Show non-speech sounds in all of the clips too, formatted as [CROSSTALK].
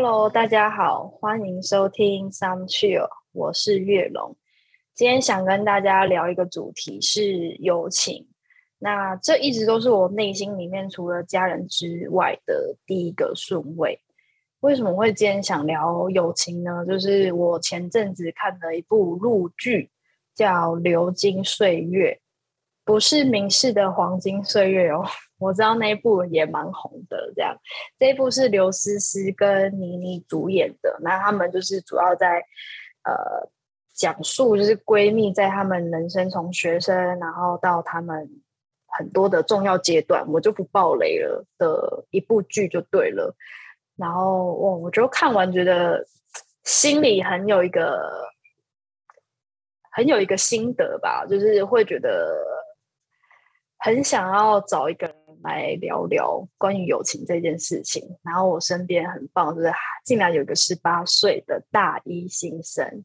Hello，大家好，欢迎收听 Some Chill，我是月龙。今天想跟大家聊一个主题是友情。那这一直都是我内心里面除了家人之外的第一个顺位。为什么会今天想聊友情呢？就是我前阵子看了一部陆剧，叫《流金岁月》，不是明世的黄金岁月哦。我知道那一部也蛮红的，这样这一部是刘诗诗跟倪妮主演的，那他们就是主要在呃讲述就是闺蜜在他们人生从学生，然后到他们很多的重要阶段，我就不爆雷了的一部剧就对了。然后我我就看完觉得心里很有一个很有一个心得吧，就是会觉得很想要找一个人。来聊聊关于友情这件事情。然后我身边很棒，就是竟然有一个十八岁的大一新生，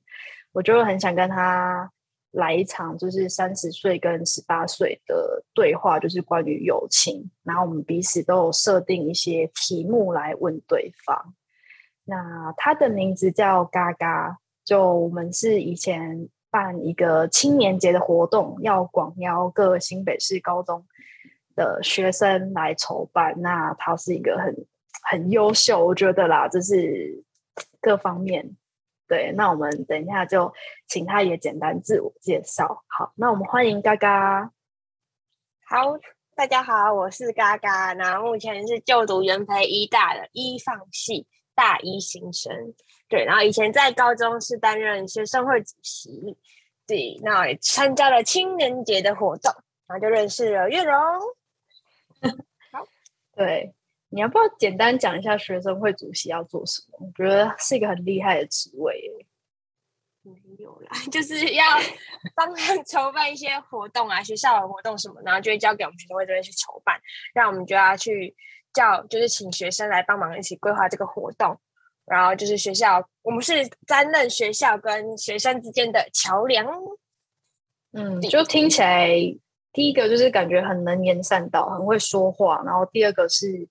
我就很想跟他来一场，就是三十岁跟十八岁的对话，就是关于友情。然后我们彼此都有设定一些题目来问对方。那他的名字叫嘎嘎，就我们是以前办一个青年节的活动，要广邀各新北市高中。的学生来筹办，那他是一个很很优秀，我觉得啦，就是各方面对。那我们等一下就请他也简单自我介绍。好，那我们欢迎嘎嘎。好，大家好，我是嘎嘎，那目前是就读元培医大的医放系大一新生。对，然后以前在高中是担任学生会主席，对，那也参加了青年节的活动，然后就认识了月荣。[LAUGHS] 好，对，你要不要简单讲一下学生会主席要做什么？我觉得是一个很厉害的职位。没有啦，[LAUGHS] 就是要帮他筹办一些活动啊，学校的活动什么，然后就会交给我们学生会这边去筹办，让我们就要去叫，就是请学生来帮忙一起规划这个活动。然后就是学校，我们是担任学校跟学生之间的桥梁。嗯，就听起来。第一个就是感觉很能言善道，很会说话，然后第二个是，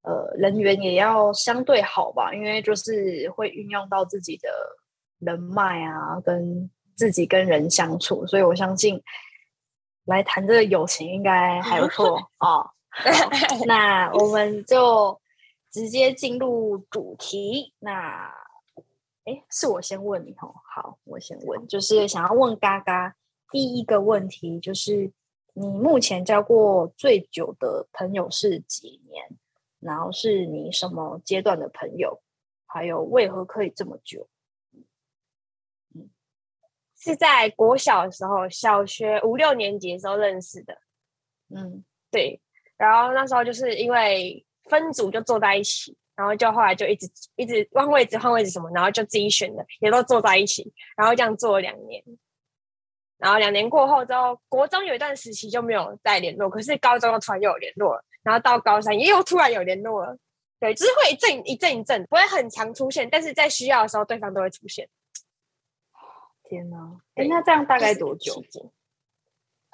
呃，人缘也要相对好吧，因为就是会运用到自己的人脉啊，跟自己跟人相处，所以我相信来谈这个友情应该还不错 [LAUGHS] 啊。[LAUGHS] 那我们就直接进入主题。那，哎，是我先问你哦。好，我先问，就是想要问嘎嘎第一个问题就是。你目前交过最久的朋友是几年？然后是你什么阶段的朋友？还有为何可以这么久？嗯，是在国小的时候，小学五六年级的时候认识的。嗯，对。然后那时候就是因为分组就坐在一起，然后就后来就一直一直换位置换位置什么，然后就自己选的，也都坐在一起，然后这样坐了两年。然后两年过后之后，国中有一段时期就没有再联络，可是高中又突然又有联络了，然后到高三也又突然有联络了。对，就是会一阵一阵一阵，不会很常出现，但是在需要的时候，对方都会出现。天哪！哎，那这样大概多久？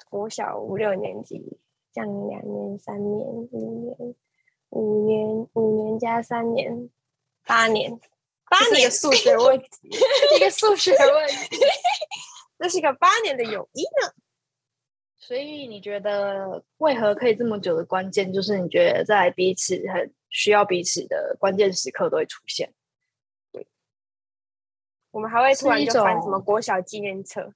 国小五六年级，这样两年、三年、五年、五年、五年加三年，八年，八年数学问题，[LAUGHS] 一个数学问题。[LAUGHS] 这是一个八年的友谊呢，所以你觉得为何可以这么久的关键，就是你觉得在彼此很需要彼此的关键时刻都会出现。对，我们还会突然就翻什么国小纪念册，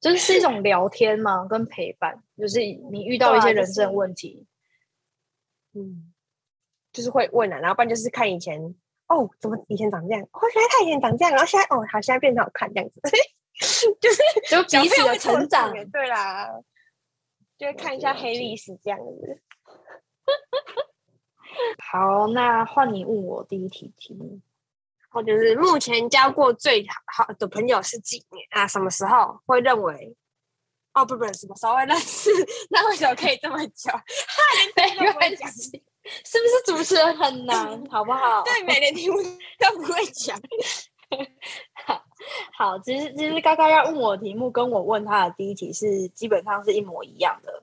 就是是一种聊天嘛，跟陪伴，就是你遇到一些人生问题，嗯，就是会问啊，然后不然就是看以前，哦，怎么以前长这样，哦，原来他以前长这样，然后现在哦，好，现在变得好看这样子。[LAUGHS] 就是就彼此的成长，对啦，就看一下黑历史这样子。好，那换你问我第一题题目，或者是目前交过最好的朋友是几年啊？什么时候会认为？哦，不不，什么时候会认识？[LAUGHS] 那为什么可以这么久？哈，[LAUGHS] 没关系，是不是主持人很难？[LAUGHS] 好不好？对，每年题目都不会讲。好 [LAUGHS] 好，其实其实刚刚要问我题目，跟我问他的第一题是基本上是一模一样的。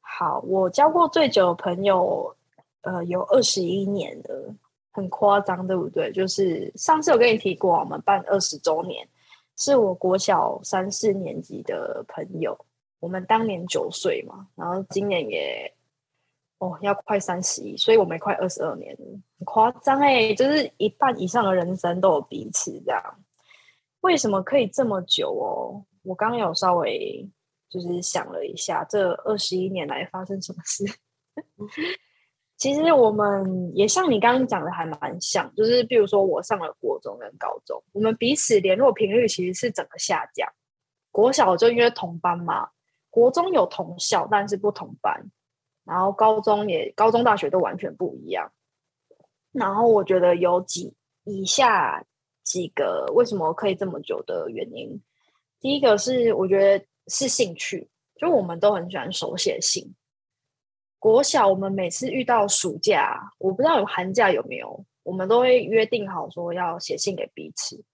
好，我交过最久的朋友，呃，有二十一年了。很夸张，对不对？就是上次有跟你提过，我们办二十周年，是我国小三四年级的朋友，我们当年九岁嘛，然后今年也哦要快三十一，所以我们快二十二年，很夸张哎，就是一半以上的人生都有彼此这样。为什么可以这么久哦？我刚刚有稍微就是想了一下，这二十一年来发生什么事。[LAUGHS] 其实我们也像你刚刚讲的，还蛮像，就是比如说我上了国中跟高中，我们彼此联络频率其实是整个下降。国小就因为同班嘛，国中有同校，但是不同班，然后高中也高中大学都完全不一样。然后我觉得有几以下几个为什么可以这么久的原因，第一个是我觉得是兴趣，就我们都很喜欢手写信。国小，我们每次遇到暑假，我不知道有寒假有没有，我们都会约定好说要写信给彼此，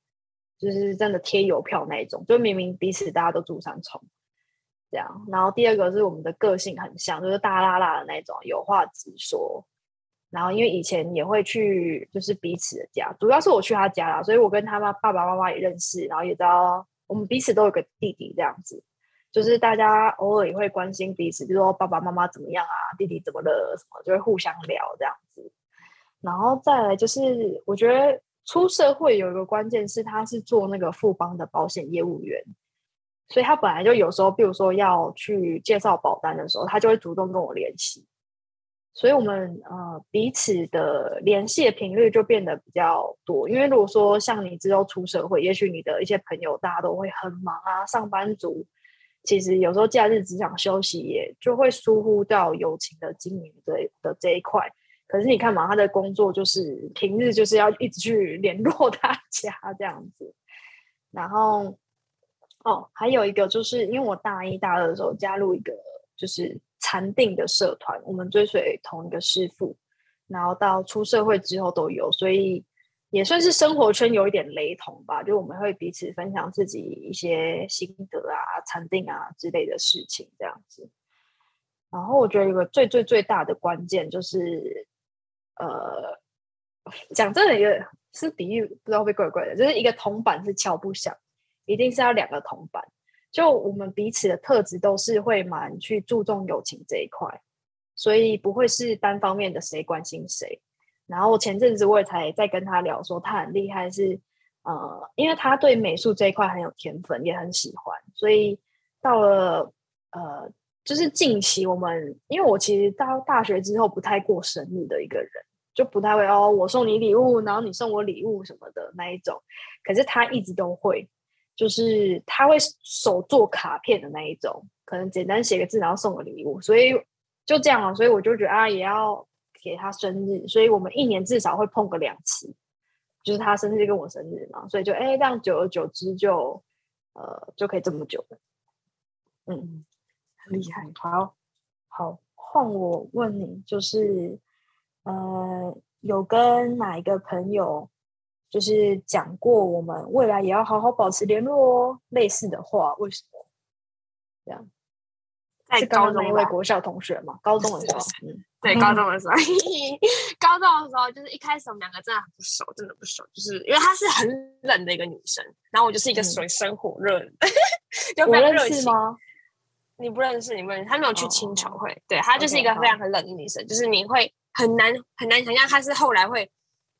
就是真的贴邮票那一种，就明明彼此大家都住三重，这样。然后第二个是我们的个性很像，就是大拉拉的那种，有话直说。然后因为以前也会去，就是彼此的家，主要是我去他家啦，所以我跟他妈爸爸妈妈也认识，然后也知道我们彼此都有个弟弟这样子。就是大家偶尔也会关心彼此，就说爸爸妈妈怎么样啊，弟弟怎么了，什么就会互相聊这样子。然后再来就是，我觉得出社会有一个关键是，他是做那个富邦的保险业务员，所以他本来就有时候，比如说要去介绍保单的时候，他就会主动跟我联系。所以我们呃彼此的联系的频率就变得比较多。因为如果说像你之后出社会，也许你的一些朋友大家都会很忙啊，上班族。其实有时候假日只想休息，也就会疏忽到友情的经营这的这一块。可是你看嘛，他的工作就是平日就是要一直去联络 [LAUGHS] 大家这样子。然后哦，还有一个就是因为我大一、大二的时候加入一个就是禅定的社团，我们追随同一个师傅，然后到出社会之后都有，所以。也算是生活圈有一点雷同吧，就我们会彼此分享自己一些心得啊、禅定啊之类的事情这样子。然后我觉得有个最最最大的关键就是，呃，讲真的，一个是比喻，不知道会怪怪的，就是一个铜板是敲不响，一定是要两个同伴。就我们彼此的特质都是会蛮去注重友情这一块，所以不会是单方面的谁关心谁。然后前阵子我也才在跟他聊，说他很厉害，是呃，因为他对美术这一块很有天分，也很喜欢，所以到了呃，就是近期我们，因为我其实到大学之后不太过生日的一个人，就不太会哦，我送你礼物，然后你送我礼物什么的那一种，可是他一直都会，就是他会手做卡片的那一种，可能简单写个字，然后送个礼物，所以就这样了，所以我就觉得啊，也要。给他生日，所以我们一年至少会碰个两次，就是他生日跟我生日嘛，所以就哎，这样久而久之就呃就可以这么久了。嗯，很厉害。好，好，换我问你，就是呃，有跟哪一个朋友就是讲过我们未来也要好好保持联络哦，类似的话，为什么？这样？在高中一位国校同学嘛，高中的时候，嗯。对，[LAUGHS] 高中的时候，[LAUGHS] 高中的时候就是一开始我们两个真的很不熟，真的不熟，就是因为她是很冷的一个女生，然后我就是一个水深火热，[LAUGHS] 就非常热情吗？你不认识，你不认识，她没有去青球会，对她就是一个非常很冷的女生，就是你会很难很难想象她是后来会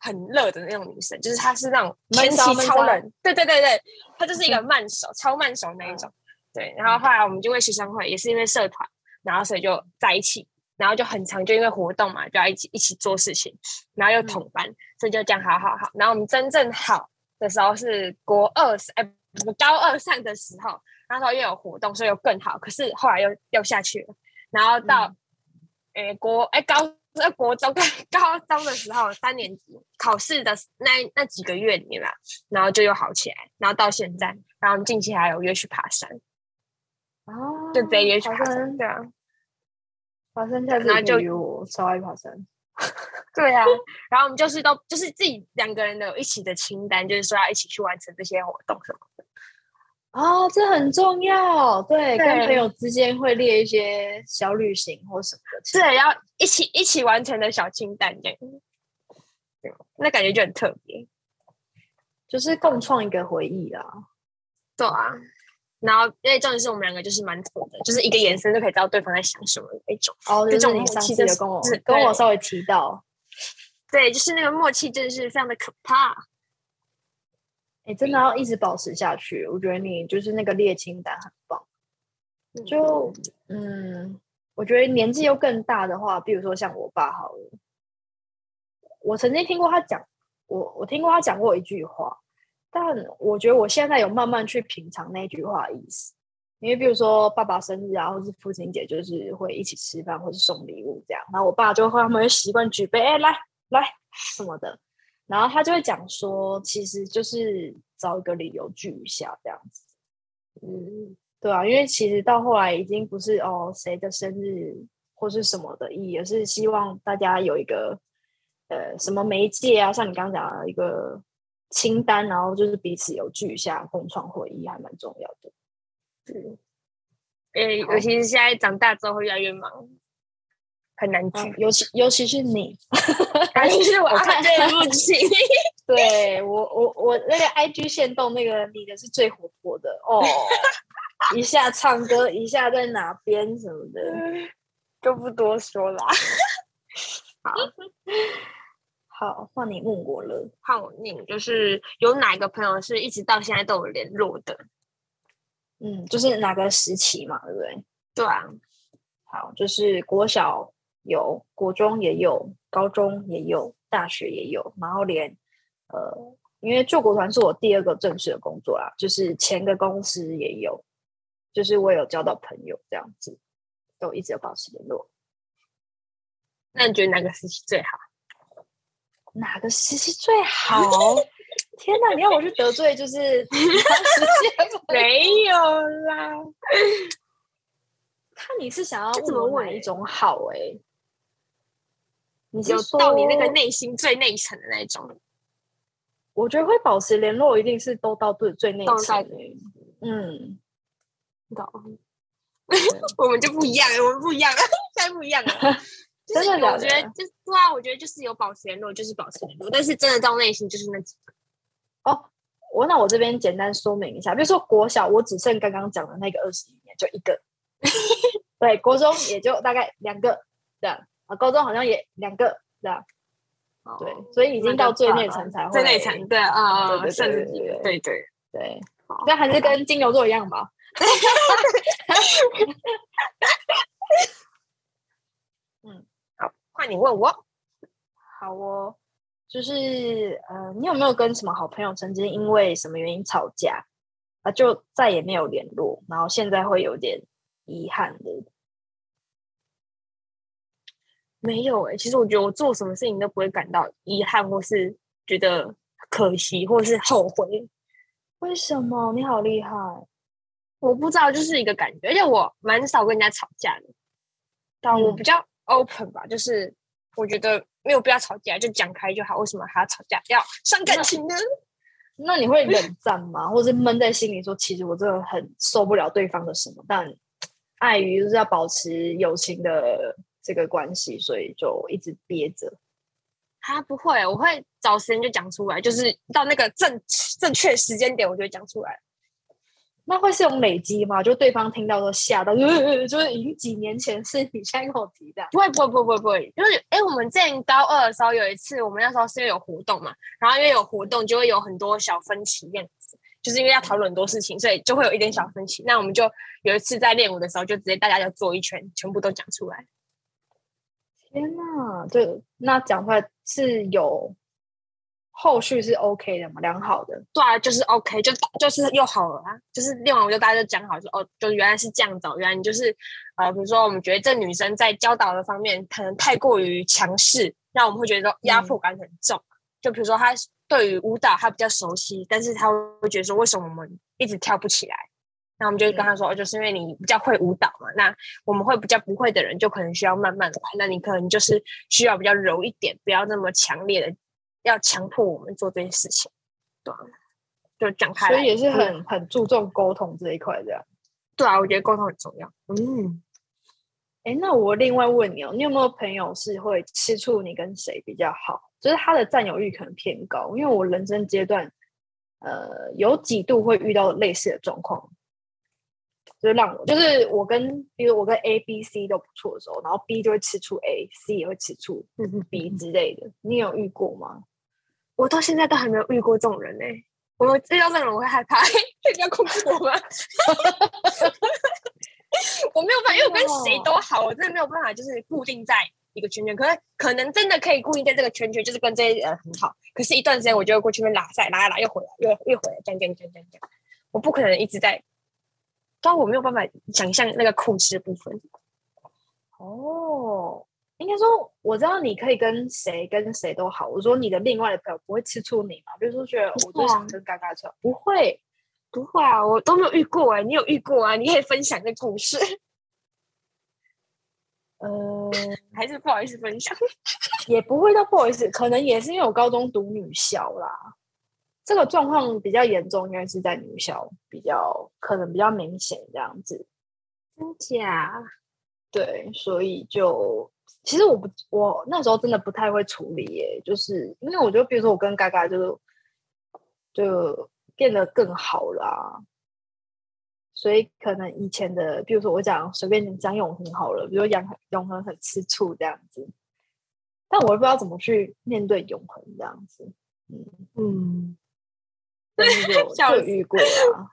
很热的那种女生，就是她是那种天气超冷，对对对对，她就是一个慢熟，超慢手那一种，对，然后后来我们就为学生会，也是因为社团，然后所以就在一起。然后就很长，就因为活动嘛，就要一起一起做事情，然后又同班，所以就这样好好好。然后我们真正好的时候是国二，哎，高二上的时候，那时候又有活动，所以又更好。可是后来又又下去了。然后到诶国哎高在国中高中的时候，三年级考试的那那几个月里面啦，然后就又好起来。然后到现在，然后近期还有约去爬山，哦，就直接约去爬山，对啊。爬山太累了，我超爱爬山。[LAUGHS] 对啊，然后我们就是都就是自己两个人的一起的清单，就是说要一起去完成这些活动什么的。哦，这很重要。对，跟朋友之间会列一些小旅行或什么的，对，要一起一起完成的小清单这样。那感觉就很特别，就是共创一个回忆啦。对啊，然后因为重点是我们两个就是蛮妥的，就是一个眼神就可以知道对方在想什么那种。哦，这种默契就跟我跟我稍微提到，对，就是那个默契真的是非常的可怕。哎，真的要一直保持下去。我觉得你就是那个列清单很棒。就嗯，我觉得年纪又更大的话，比如说像我爸好了，我曾经听过他讲，我我听过他讲过一句话。但我觉得我现在有慢慢去品尝那句话的意思，因为比如说爸爸生日啊，或是父亲节，就是会一起吃饭或是送礼物这样。然后我爸就会他们会习惯举杯，哎，来来什么的。然后他就会讲说，其实就是找一个理由聚一下这样子。嗯，对啊，因为其实到后来已经不是哦谁的生日或是什么的意义，而是希望大家有一个呃什么媒介啊，像你刚刚讲的一个。清单，然后就是彼此有聚一下，共创回忆，还蛮重要的。对，诶，尤其是现在长大之后会越来越忙，很难聚。尤其尤其是你，[LAUGHS] 尤其是我看对不起。[LAUGHS] 对我，我我那个 IG 线动那个你的是最活泼的哦，[LAUGHS] 一下唱歌，一下在哪边什么的，就不多说啦。好。好，换你问我了。好，你就是有哪个朋友是一直到现在都有联络的？嗯，就是哪个时期嘛，对不对？对啊。好，就是国小有，国中也有，高中也有，大学也有，然后连呃，因为救国团是我第二个正式的工作啦，就是前个公司也有，就是我有交到朋友这样子，都一直有保持联络。那你觉得哪个时期最好？哪个时期最好？[LAUGHS] 天哪！你要我去得罪，就是 [LAUGHS] 没有啦。看你是想要问我哪一种好？哎，你就到你那个内心最内层的那种。我觉得会保持联络，一定是都到最最内层。嗯，懂。[LAUGHS] 我们就不一样，我们不一样，[LAUGHS] 现在不一样了。[LAUGHS] 真的，我觉得就是对啊，我觉得就是有保持联络，就是保持联络。但是真的到内心就是那几个哦。我那我这边简单说明一下，比如说国小，我只剩刚刚讲的那个二十一年，就一个。对，国中也就大概两个这样啊，高中好像也两个这样。对，所以已经到最内层才会最内层，对啊，对对对对对对。那还是跟金牛座一样吧。[LAUGHS] 嗯，好，换你问我，好哦，就是呃，你有没有跟什么好朋友曾经因为什么原因吵架啊，就再也没有联络，然后现在会有点遗憾的？没有哎，其实我觉得我做什么事情都不会感到遗憾，或是觉得可惜，或是后悔。为什么？你好厉害！我不知道，就是一个感觉，而且我蛮少跟人家吵架的，但我比较。open 吧，就是我觉得没有必要吵架，就讲开就好。为什么还要吵架，要伤感情呢？那你会冷战吗？或者闷在心里说，其实我真的很受不了对方的什么，但碍于就是要保持友情的这个关系，所以就一直憋着。他不会，我会找时间就讲出来，就是到那个正正确时间点，我就会讲出来。那会是有累积吗？就对方听到都吓到，[LAUGHS] 就是已经几年前是你现在跟我提的，不会不会不会不会，就是哎，我们之前高二的时候有一次，我们那时候是因为有活动嘛，然后因为有活动就会有很多小分歧，这样子，就是因为要讨论很多事情，所以就会有一点小分歧。那我们就有一次在练舞的时候，就直接大家就坐一圈，全部都讲出来。天哪，对，那讲出来是有。后续是 OK 的嘛？良好的，对啊，就是 OK，就就是又好了啊。就是练完我就大家就讲好，说哦，就原来是这样子，原来你就是呃，比如说我们觉得这女生在教导的方面可能太过于强势，让我们会觉得压迫感很重。就比如说她对于舞蹈她比较熟悉，但是她会觉得说为什么我们一直跳不起来？那我们就跟他说，哦，就是因为你比较会舞蹈嘛。那我们会比较不会的人，就可能需要慢慢来。那你可能就是需要比较柔一点，不要那么强烈的。要强迫我们做这件事情，对，就讲开，所以也是很很注重沟通这一块，的。对啊，我觉得沟通很重要。嗯，哎，那我另外问你哦，你有没有朋友是会吃醋？你跟谁比较好？就是他的占有欲可能偏高。因为我人生阶段，呃，有几度会遇到类似的状况，就让我就是我跟比如我跟 A、B、C 都不错的时候，然后 B 就会吃醋 A，C 也会吃醋 B 之类的。你有遇过吗？我到现在都还没有遇过这种人呢。我遇到这种人我会害怕，[LAUGHS] 你要控制我吗？[LAUGHS] 我没有办法，因为我跟谁都好，我真的没有办法，就是固定在一个圈圈。可是可能真的可以固定在这个圈圈，就是跟这些人很好。可是，一段时间我就会过去那拉塞，拉一拉又回来，又又回来，这样这样这样这样。我不可能一直在，但我没有办法想象那个控制的部分。哦，应该说我知道你可以跟谁跟谁都好。我说你的另外的朋友不会吃醋你吗？比如说觉得我就想跟嘎嘎扯，不会。不会啊，我都没有遇过哎，你有遇过啊？你可以分享这故事。呃，[LAUGHS] 还是不好意思分享，也不会到不好意思，可能也是因为我高中读女校啦，这个状况比较严重，应该是在女校比较可能比较明显这样子。真假？对，所以就其实我不，我那时候真的不太会处理耶，就是因为我觉得，比如说我跟嘎嘎就就。变得更好啦，所以可能以前的，比如说我讲随便讲永恒好了，比如永永恒很吃醋这样子，但我又不知道怎么去面对永恒这样子，嗯嗯，但是 [LAUGHS] 就就遇过啊，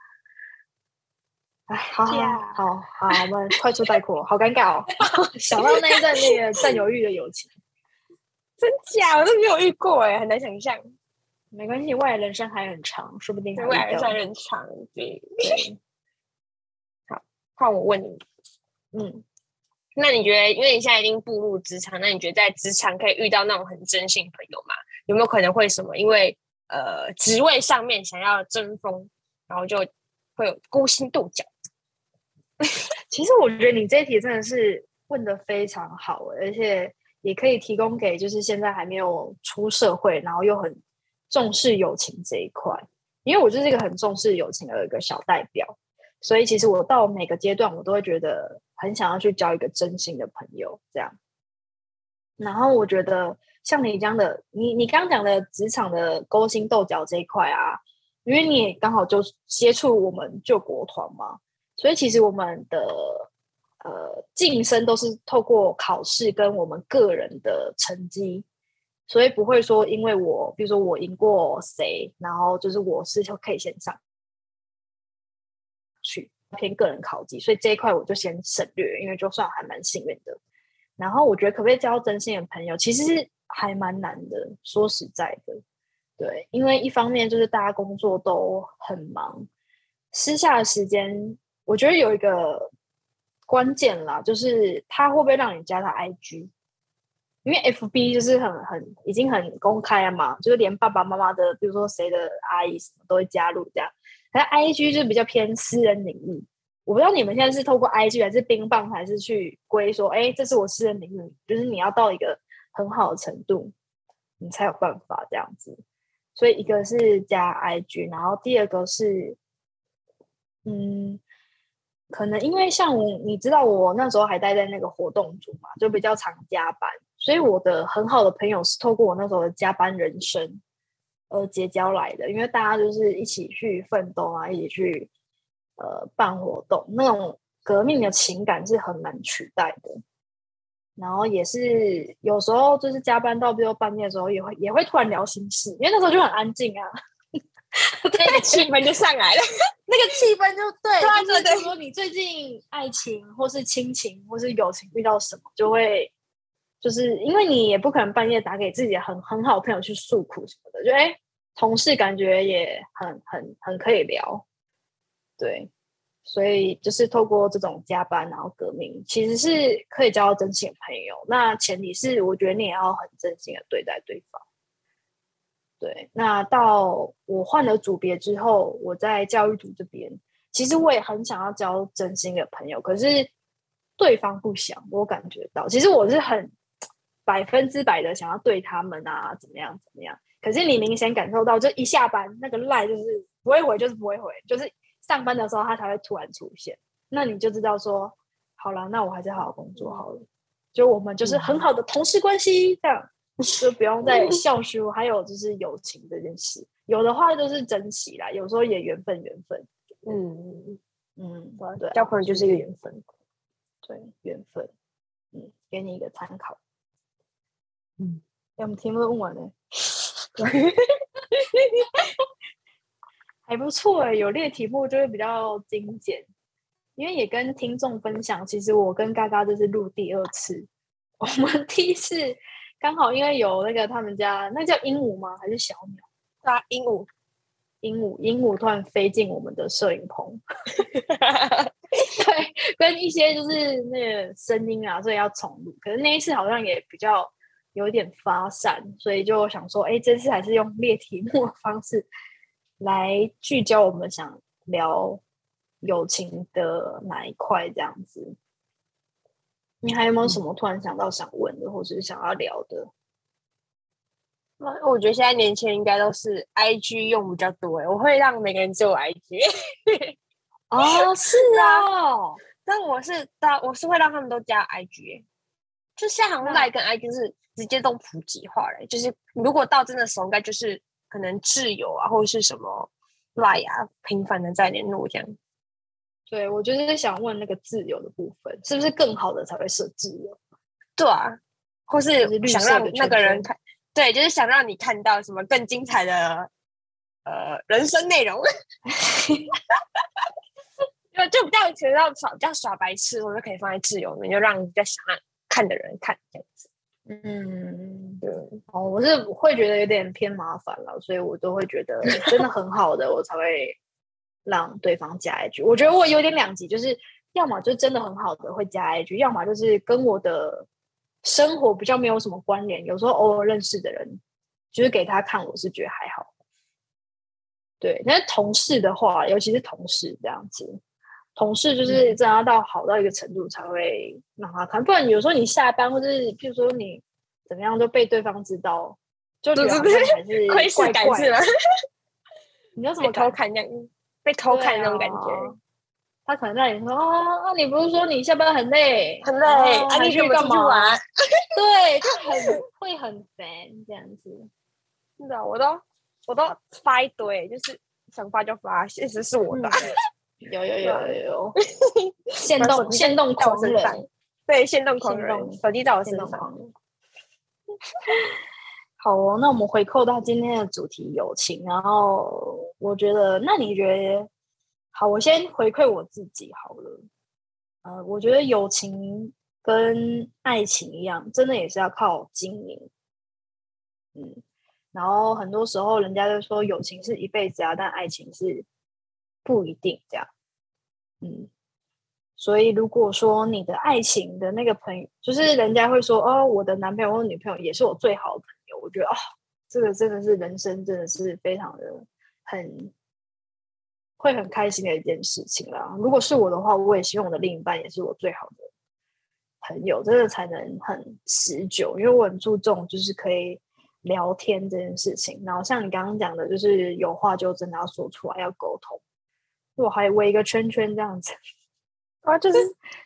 哎，[LAUGHS] 好好好好，我们快速带过，好尴尬哦，[LAUGHS] 想到那一段那个占有欲的友情，真假我都没有遇过哎，很难想象。没关系，未来人生还很长，说不定未来人生很长。对，好，换我问你，嗯，那你觉得，因为你现在已经步入职场，那你觉得在职场可以遇到那种很真心朋友吗？有没有可能会什么？因为呃，职位上面想要争锋，然后就会有勾心斗角。[LAUGHS] 其实我觉得你这一题真的是问的非常好，而且也可以提供给就是现在还没有出社会，然后又很。重视友情这一块，因为我就是一个很重视友情的一个小代表，所以其实我到每个阶段，我都会觉得很想要去交一个真心的朋友，这样。然后我觉得像你这样的，你你刚讲的职场的勾心斗角这一块啊，因为你也刚好就接触我们救国团嘛，所以其实我们的呃晋升都是透过考试跟我们个人的成绩。所以不会说，因为我比如说我赢过谁，然后就是我是就可以先上去偏个人考级，所以这一块我就先省略，因为就算还蛮幸运的。然后我觉得可不可以交真心的朋友，其实是还蛮难的。说实在的，对，因为一方面就是大家工作都很忙，私下的时间，我觉得有一个关键啦，就是他会不会让你加他 IG。因为 F B 就是很很已经很公开了嘛，就是连爸爸妈妈的，比如说谁的阿姨什么都会加入这样。是 I G 就比较偏私人领域，我不知道你们现在是透过 I G 还是冰棒，还是去归说，哎，这是我私人领域，就是你要到一个很好的程度，你才有办法这样子。所以一个是加 I G，然后第二个是，嗯。可能因为像你知道，我那时候还待在那个活动组嘛，就比较常加班，所以我的很好的朋友是透过我那时候的加班人生而结交来的。因为大家就是一起去奋斗啊，一起去呃办活动，那种革命的情感是很难取代的。然后也是有时候就是加班到最后半夜的时候，也会也会突然聊心事，因为那时候就很安静啊。那个气氛就上来了，那个气氛就对，就是说你最近爱情或是亲情或是友情遇到什么，就会就是因为你也不可能半夜打给自己很很好的朋友去诉苦什么的，就哎，同事感觉也很很很可以聊，对，所以就是透过这种加班然后革命，其实是可以交到真心的朋友，那前提是我觉得你也要很真心的对待对方。对，那到我换了组别之后，我在教育组这边，其实我也很想要交真心的朋友，可是对方不想，我感觉到，其实我是很百分之百的想要对他们啊，怎么样怎么样，可是你明显感受到，就一下班那个赖就是不会回，就是不会回，就是上班的时候他才会突然出现，那你就知道说，好了，那我还是好好工作好了，就我们就是很好的同事关系这样。[LAUGHS] 就不用再 [LAUGHS] 笑书，还有就是友情这件事，有的话就是珍惜啦，有时候也缘分缘分。嗯嗯，对，交朋友就是一个缘分，对，缘分。嗯，给你一个参考。嗯，我们题目问完了，[LAUGHS] 还不错哎，有列题目就会比较精简。因为也跟听众分享，其实我跟嘎嘎这是录第二次。我们第一次刚好因为有那个他们家那叫鹦鹉吗？还是小鸟？啊，鹦鹉，鹦鹉，鹦鹉突然飞进我们的摄影棚。[LAUGHS] 对，跟一些就是那个声音啊，所以要重录。可是那一次好像也比较有点发散，所以就想说，哎，这次还是用列题目的方式来聚焦我们想聊。友情的哪一块这样子？你还有没有什么突然想到想问的，或者是想要聊的？那我觉得现在年轻人应该都是 I G 用比较多哎，我会让每个人有 I G。[LAUGHS] 哦，是 [LAUGHS] 啊，但我是当我是会让他们都加 I G，就现在好像 Line 跟 I G 是直接都普及化了，就是如果到真的时候，应该就是可能挚友啊，或者是什么 Line 啊，频繁的在联络这样。对，我就是想问那个自由的部分，是不是更好的才会设自由？对啊，或是想让那个人看，对，就是想让你看到什么更精彩的呃人生内容，[LAUGHS] 就就比较觉得耍比较耍白痴，我就可以放在自由里，就让比较想看的人看这样子。嗯，对，哦，我是会觉得有点偏麻烦了，所以我都会觉得 [LAUGHS] 真的很好的，我才会。让对方加一句，我觉得我有点两极，就是要么就真的很好的会加一句，要么就是跟我的生活比较没有什么关联。有时候偶尔认识的人，就是给他看，我是觉得还好。对，那同事的话，尤其是同事这样子，同事就是真的要到好到一个程度才会让他看，不然有时候你下班或者是譬如说你怎么样都被对方知道，就觉得还是窥视感是吗？你有什 [LAUGHS] 么偷看这样？被偷看那种感觉，他可能在你说啊，你不是说你下班很累，很累，啊，你去干嘛？[LAUGHS] 对，就很会很烦这样子。是的，我都我都发一堆，就是想发就发，现实是我的。[LAUGHS] 有有有有有，限动限动狂人，对，限动狂人，手机在我身上。[LAUGHS] 好哦，那我们回扣到今天的主题友情，然后我觉得，那你觉得好？我先回馈我自己好了。呃，我觉得友情跟爱情一样，真的也是要靠经营。嗯，然后很多时候人家就说友情是一辈子啊，但爱情是不一定这样。嗯，所以如果说你的爱情的那个朋友，就是人家会说哦，我的男朋友或女朋友也是我最好的朋友。我觉得哦，这个真的是人生，真的是非常的很会很开心的一件事情啦。如果是我的话，我也希望我的另一半也是我最好的朋友，真的才能很持久。因为我很注重就是可以聊天这件事情。然后像你刚刚讲的，就是有话就真的要说出来，要沟通。我还围一个圈圈这样子啊，就是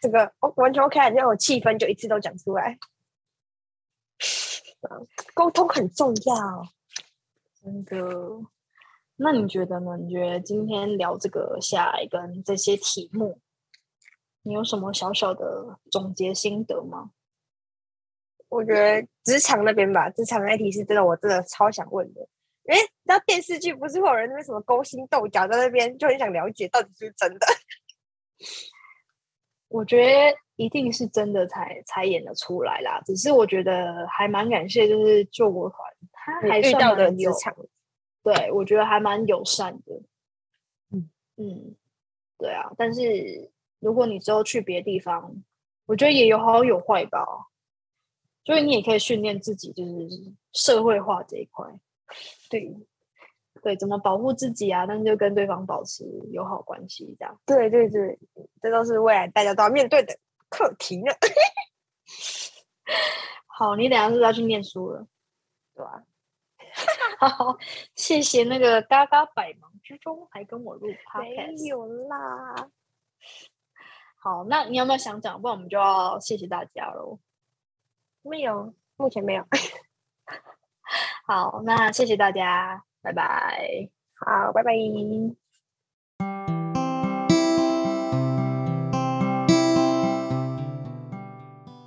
这个完全 OK，那种气氛就一次都讲出来。沟通很重要，真的。那你觉得呢？你觉得今天聊这个下来跟这些题目，你有什么小小的总结心得吗？我觉得职场那边吧，职场那题是真的，我真的超想问的。哎，那电视剧不是会有人那边什么勾心斗角在那边，就很想了解到底是不是真的。[LAUGHS] 我觉得。一定是真的才才演得出来啦。只是我觉得还蛮感谢，就是救国团他还算蛮有，对我觉得还蛮友善的。嗯嗯，对啊。但是如果你之后去别的地方，我觉得也有好有坏吧。所以你也可以训练自己，就是社会化这一块。对对，怎么保护自己啊？那就跟对方保持友好关系，这样。对对对，这都是未来大家都要面对的。课题呢？[LAUGHS] 好，你等下是不是要去念书了，对吧？[LAUGHS] 好，谢谢那个嘎嘎百忙之中还跟我录 podcast，没有啦。好，那你有没有想讲？不然我们就要谢谢大家喽。没有，目前没有。好，那谢谢大家，拜拜。好，拜拜。